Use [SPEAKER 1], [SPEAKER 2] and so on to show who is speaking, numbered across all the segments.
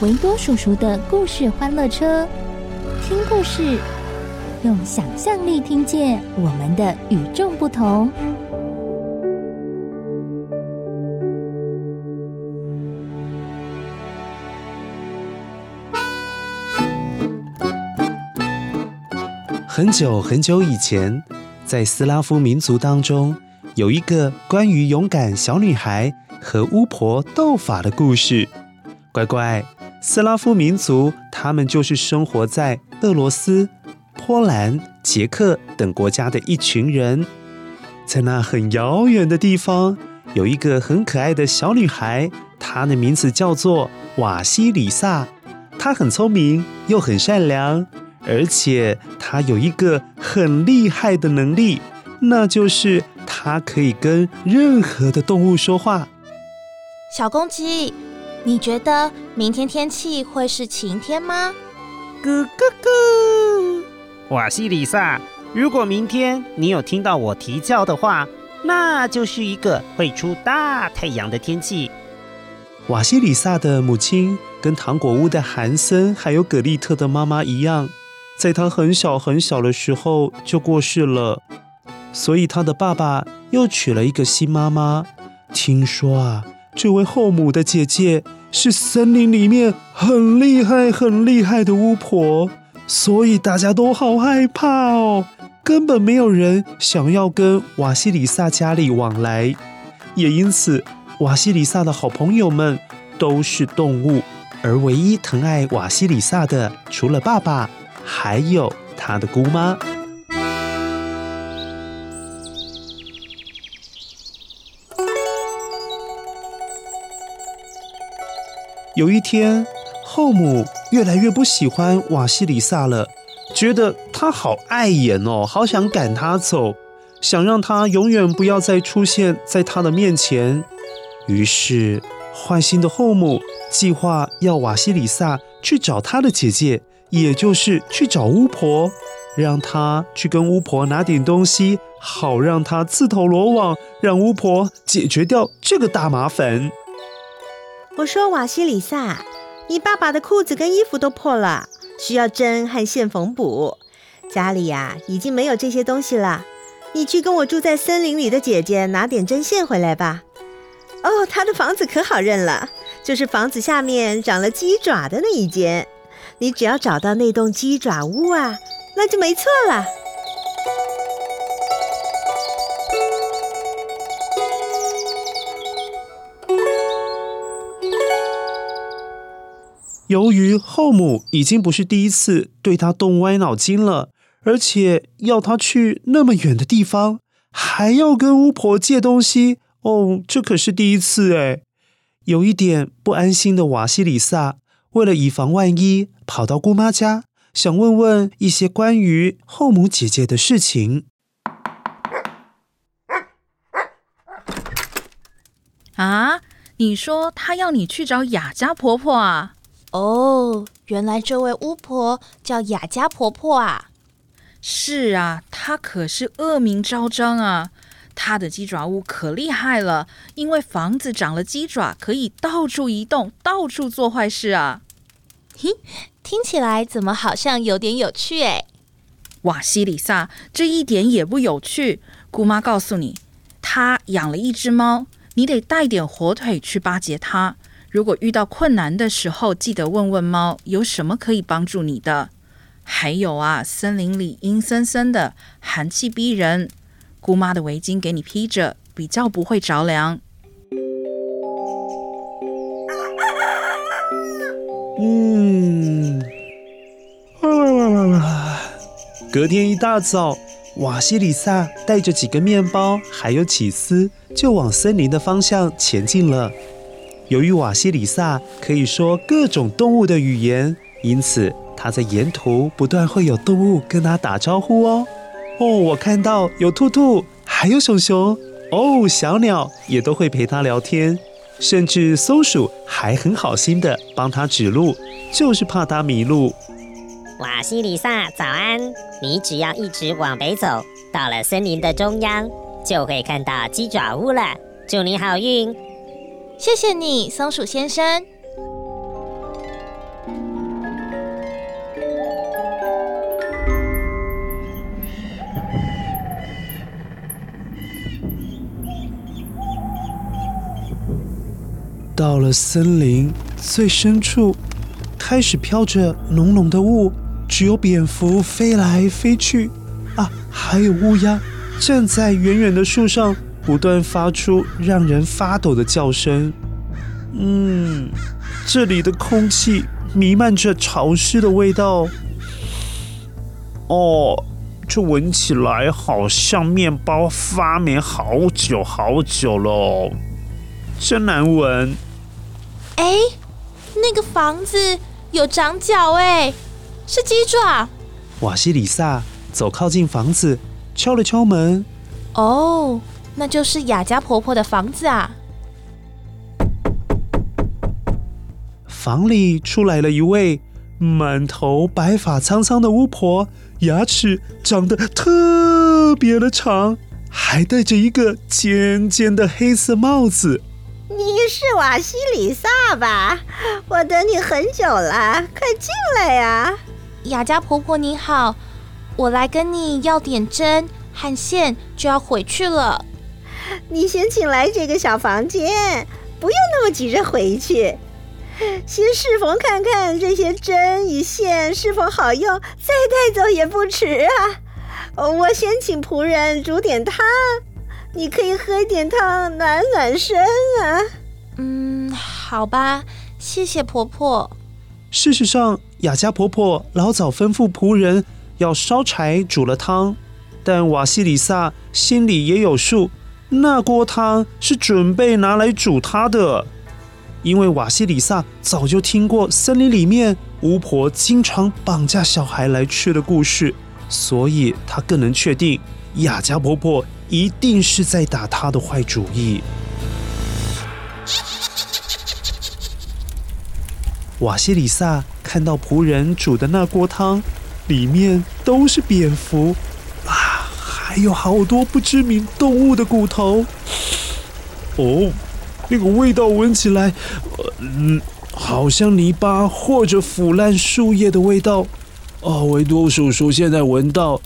[SPEAKER 1] 维多叔叔的故事欢乐车，听故事，用想象力听见我们的与众不同。
[SPEAKER 2] 很久很久以前，在斯拉夫民族当中，有一个关于勇敢小女孩和巫婆斗法的故事。乖乖，斯拉夫民族他们就是生活在俄罗斯、波兰、捷克等国家的一群人。在那很遥远的地方，有一个很可爱的小女孩，她的名字叫做瓦西里萨。她很聪明，又很善良。而且她有一个很厉害的能力，那就是她可以跟任何的动物说话。
[SPEAKER 3] 小公鸡，你觉得明天天气会是晴天吗？
[SPEAKER 4] 咕咕咕！瓦西里萨，如果明天你有听到我啼叫的话，那就是一个会出大太阳的天气。
[SPEAKER 2] 瓦西里萨的母亲跟糖果屋的韩森还有葛丽特的妈妈一样。在他很小很小的时候就过世了，所以他的爸爸又娶了一个新妈妈。听说啊，这位后母的姐姐是森林里面很厉害很厉害的巫婆，所以大家都好害怕哦，根本没有人想要跟瓦西里萨家里往来。也因此，瓦西里萨的好朋友们都是动物，而唯一疼爱瓦西里萨的，除了爸爸。还有他的姑妈。有一天，后母越来越不喜欢瓦西里萨了，觉得他好碍眼哦，好想赶他走，想让他永远不要再出现在他的面前。于是，坏心的后母计划要瓦西里萨去找他的姐姐。也就是去找巫婆，让她去跟巫婆拿点东西，好让她自投罗网，让巫婆解决掉这个大麻烦。
[SPEAKER 5] 我说瓦西里萨，你爸爸的裤子跟衣服都破了，需要针和线缝补。家里呀、啊、已经没有这些东西了，你去跟我住在森林里的姐姐拿点针线回来吧。哦，她的房子可好认了，就是房子下面长了鸡爪的那一间。你只要找到那栋鸡爪屋啊，那就没错了。
[SPEAKER 2] 由于后母已经不是第一次对他动歪脑筋了，而且要他去那么远的地方，还要跟巫婆借东西，哦，这可是第一次哎，有一点不安心的瓦西里萨。为了以防万一，跑到姑妈家，想问问一些关于后母姐姐的事情。
[SPEAKER 6] 啊，你说她要你去找雅佳婆婆啊？
[SPEAKER 3] 哦，原来这位巫婆叫雅加婆婆啊。
[SPEAKER 6] 是啊，她可是恶名昭彰啊。她的鸡爪屋可厉害了，因为房子长了鸡爪，可以到处移动，到处做坏事啊。
[SPEAKER 3] 嘿，听起来怎么好像有点有趣哎？
[SPEAKER 6] 瓦西里萨，这一点也不有趣。姑妈告诉你，她养了一只猫，你得带点火腿去巴结它。如果遇到困难的时候，记得问问猫有什么可以帮助你的。还有啊，森林里阴森森的，寒气逼人，姑妈的围巾给你披着，比较不会着凉。
[SPEAKER 2] 嗯，隔天一大早，瓦西里萨带着几个面包还有起司，就往森林的方向前进了。由于瓦西里萨可以说各种动物的语言，因此他在沿途不断会有动物跟他打招呼哦。哦，我看到有兔兔，还有熊熊，哦，小鸟也都会陪他聊天，甚至松鼠还很好心的帮他指路，就是怕他迷路。
[SPEAKER 7] 瓦西里萨，早安！你只要一直往北走，到了森林的中央，就会看到鸡爪屋了。祝你好运！
[SPEAKER 3] 谢谢你，松鼠先生。
[SPEAKER 2] 到了森林最深处，开始飘着浓浓的雾，只有蝙蝠飞来飞去，啊，还有乌鸦站在远远的树上。不断发出让人发抖的叫声。嗯，这里的空气弥漫着潮湿的味道。哦，这闻起来好像面包发霉好久好久了，真难闻。
[SPEAKER 3] 哎，那个房子有长脚哎，是鸡爪。
[SPEAKER 2] 瓦西里萨走靠近房子，敲了敲门。
[SPEAKER 3] 哦。那就是雅家婆婆的房子啊！
[SPEAKER 2] 房里出来了一位满头白发苍苍的巫婆，牙齿长得特别的长，还戴着一个尖尖的黑色帽子。
[SPEAKER 5] 你是瓦西里萨吧？我等你很久了，快进来呀！
[SPEAKER 3] 雅家婆婆你好，我来跟你要点针和线，就要回去了。
[SPEAKER 5] 你先请来这个小房间，不用那么急着回去，先试缝看看这些针与线是否好用，再带走也不迟啊。我先请仆人煮点汤，你可以喝一点汤暖暖身啊。
[SPEAKER 3] 嗯，好吧，谢谢婆婆。
[SPEAKER 2] 事实上，雅家婆婆老早吩咐仆人要烧柴煮了汤，但瓦西里萨心里也有数。那锅汤是准备拿来煮他的，因为瓦西里萨早就听过森林里面巫婆经常绑架小孩来吃的故事，所以他更能确定雅家婆婆一定是在打他的坏主意。瓦西里萨看到仆人煮的那锅汤，里面都是蝙蝠。还有好多不知名动物的骨头。哦，那个味道闻起来，嗯，好像泥巴或者腐烂树叶的味道。哦，维多叔叔现在闻到，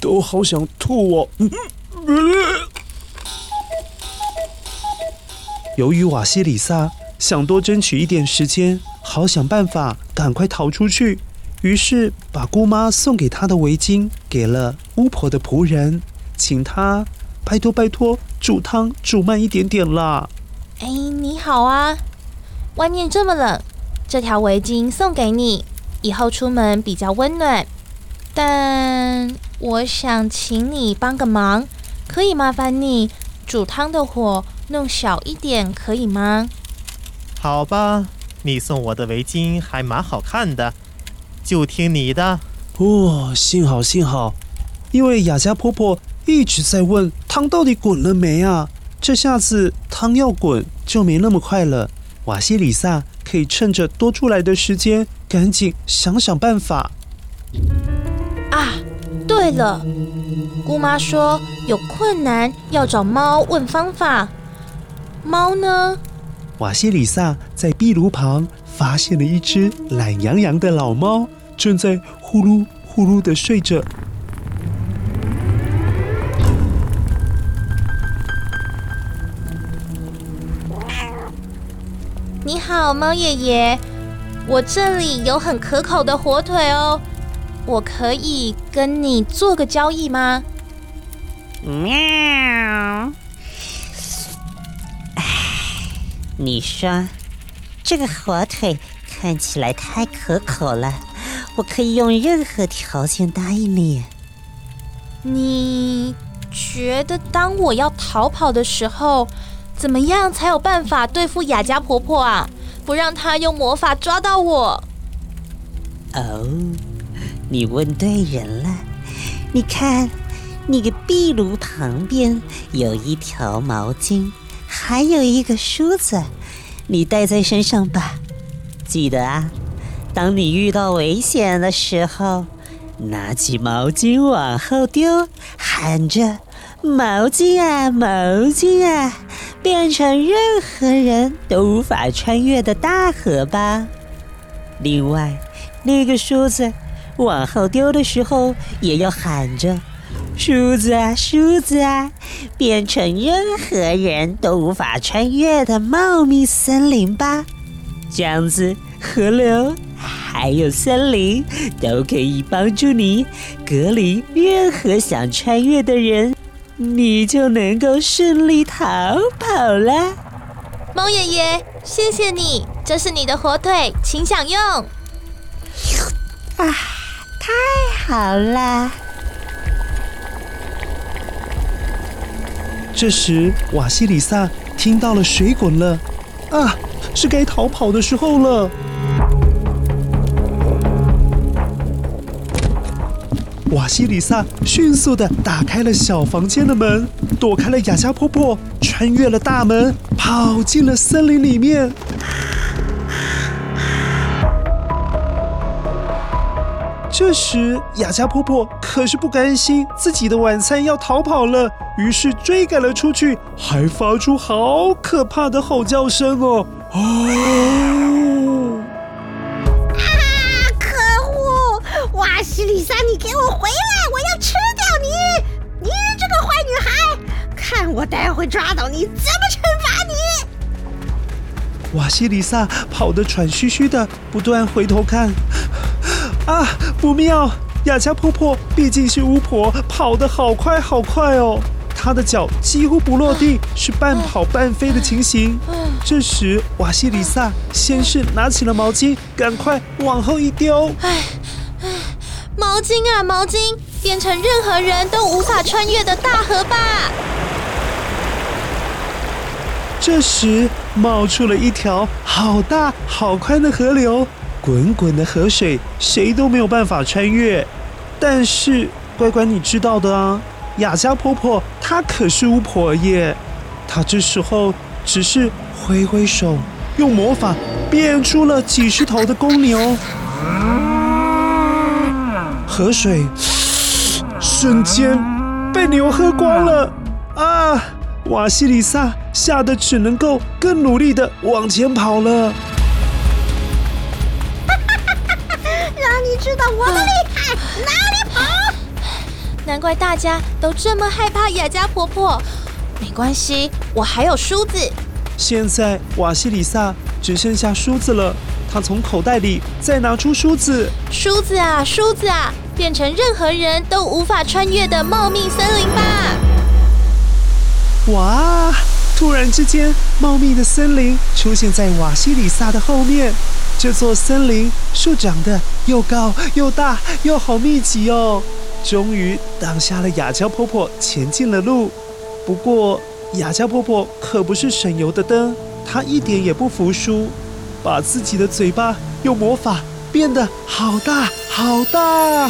[SPEAKER 2] 都好想吐哦。由于瓦西里萨想多争取一点时间，好想办法赶快逃出去。于是把姑妈送给她的围巾给了巫婆的仆人，请他拜托拜托煮汤煮慢一点点啦。
[SPEAKER 3] 哎，你好啊，外面这么冷，这条围巾送给你，以后出门比较温暖。但我想请你帮个忙，可以麻烦你煮汤的火弄小一点，可以吗？
[SPEAKER 8] 好吧，你送我的围巾还蛮好看的。就听你的。
[SPEAKER 2] 哦，幸好幸好，因为雅家婆婆一直在问汤到底滚了没啊。这下子汤要滚就没那么快了。瓦西里萨可以趁着多出来的时间，赶紧想想办法。
[SPEAKER 3] 啊，对了，姑妈说有困难要找猫问方法。猫呢？
[SPEAKER 2] 瓦西里萨在壁炉旁发现了一只懒洋洋的老猫。正在呼噜呼噜的睡着。
[SPEAKER 3] 你好，猫爷爷，我这里有很可口的火腿哦，我可以跟你做个交易吗？
[SPEAKER 7] 喵！哎，你说这个火腿看起来太可口了，我可以用任何条件答应你。
[SPEAKER 3] 你觉得当我要逃跑的时候，怎么样才有办法对付雅家婆婆啊？不让她用魔法抓到我。
[SPEAKER 7] 哦，你问对人了。你看。那个壁炉旁边有一条毛巾，还有一个梳子，你带在身上吧。记得啊，当你遇到危险的时候，拿起毛巾往后丢，喊着“毛巾啊，毛巾啊”，变成任何人都无法穿越的大河吧。另外，那个梳子往后丢的时候，也要喊着。梳子啊，梳子啊，变成任何人都无法穿越的茂密森林吧。这样子，河流还有森林都可以帮助你隔离任何想穿越的人，你就能够顺利逃跑了。
[SPEAKER 3] 猫爷爷，谢谢你，这是你的火腿，请享用。
[SPEAKER 7] 啊，太好了！
[SPEAKER 2] 这时，瓦西里萨听到了水滚了，啊，是该逃跑的时候了。瓦西里萨迅速地打开了小房间的门，躲开了雅加婆婆，穿越了大门，跑进了森林里面。这时，雅加婆婆可是不甘心自己的晚餐要逃跑了，于是追赶了出去，还发出好可怕的吼叫声哦！哦！
[SPEAKER 5] 会抓到你，怎么惩罚你！
[SPEAKER 2] 瓦西里萨跑得喘吁吁的，不断回头看。啊，不妙！雅加婆婆毕竟是巫婆，跑得好快好快哦。她的脚几乎不落地，是半跑半飞的情形。这时，瓦西里萨先是拿起了毛巾，赶快往后一丢。
[SPEAKER 3] 哎，毛巾啊，毛巾，变成任何人都无法穿越的大河吧。
[SPEAKER 2] 这时，冒出了一条好大好宽的河流。滚滚的河水，谁都没有办法穿越。但是，乖乖，你知道的啊，雅加婆婆她可是巫婆耶。她这时候只是挥挥手，用魔法变出了几十头的公牛。河水瞬间被牛喝光了啊！瓦西里萨吓得只能够更努力地往前跑了。
[SPEAKER 5] 让你知道我的厉害，哪里跑？
[SPEAKER 3] 难怪大家都这么害怕雅加婆婆。没关系，我还有梳子。
[SPEAKER 2] 现在瓦西里萨只剩下梳子了，他从口袋里再拿出梳子。
[SPEAKER 3] 梳子啊，梳子啊，变成任何人都无法穿越的茂密森林吧！
[SPEAKER 2] 哇！突然之间，茂密的森林出现在瓦西里萨的后面。这座森林树长得又高又大又好密集哦，终于挡下了雅加婆婆前进的路。不过雅加婆婆可不是省油的灯，她一点也不服输，把自己的嘴巴用魔法变得好大好大，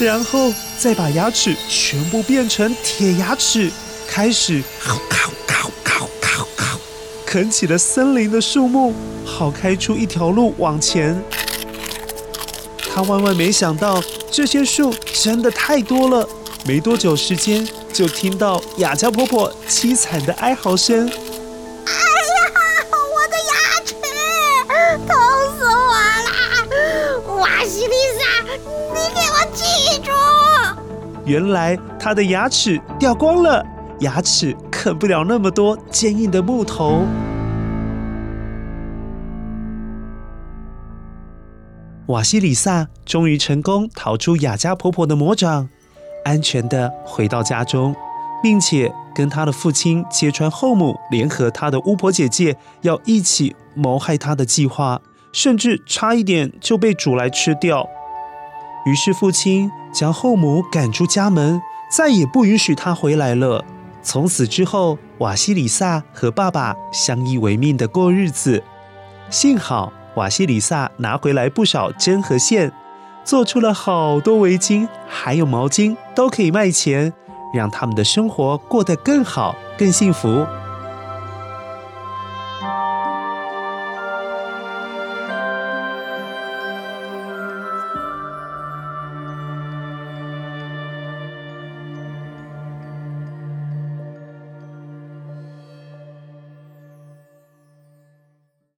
[SPEAKER 2] 然后再把牙齿全部变成铁牙齿，开始咔咔咔咔咔咔啃起了森林的树木。好，开出一条路往前。他万万没想到，这些树真的太多了。没多久时间，就听到雅加婆婆凄惨的哀嚎声：“
[SPEAKER 5] 哎呀，我的牙齿，痛死我了！瓦西里莎，你给我记住！”
[SPEAKER 2] 原来她的牙齿掉光了，牙齿等不了那么多坚硬的木头。瓦西里萨终于成功逃出雅加婆婆的魔掌安全的回到家中并且跟他的父亲揭穿后母联合他的巫婆姐姐要一起谋害他的计划甚至差一点就被煮来吃掉。于是父亲将后母赶出家门再也不允许他回来了。从此之后，瓦西里萨和爸爸相依为命的过日子。幸好瓦西里萨拿回来不少针和线，做出了好多围巾，还有毛巾，都可以卖钱，让他们的生活过得更好、更幸福。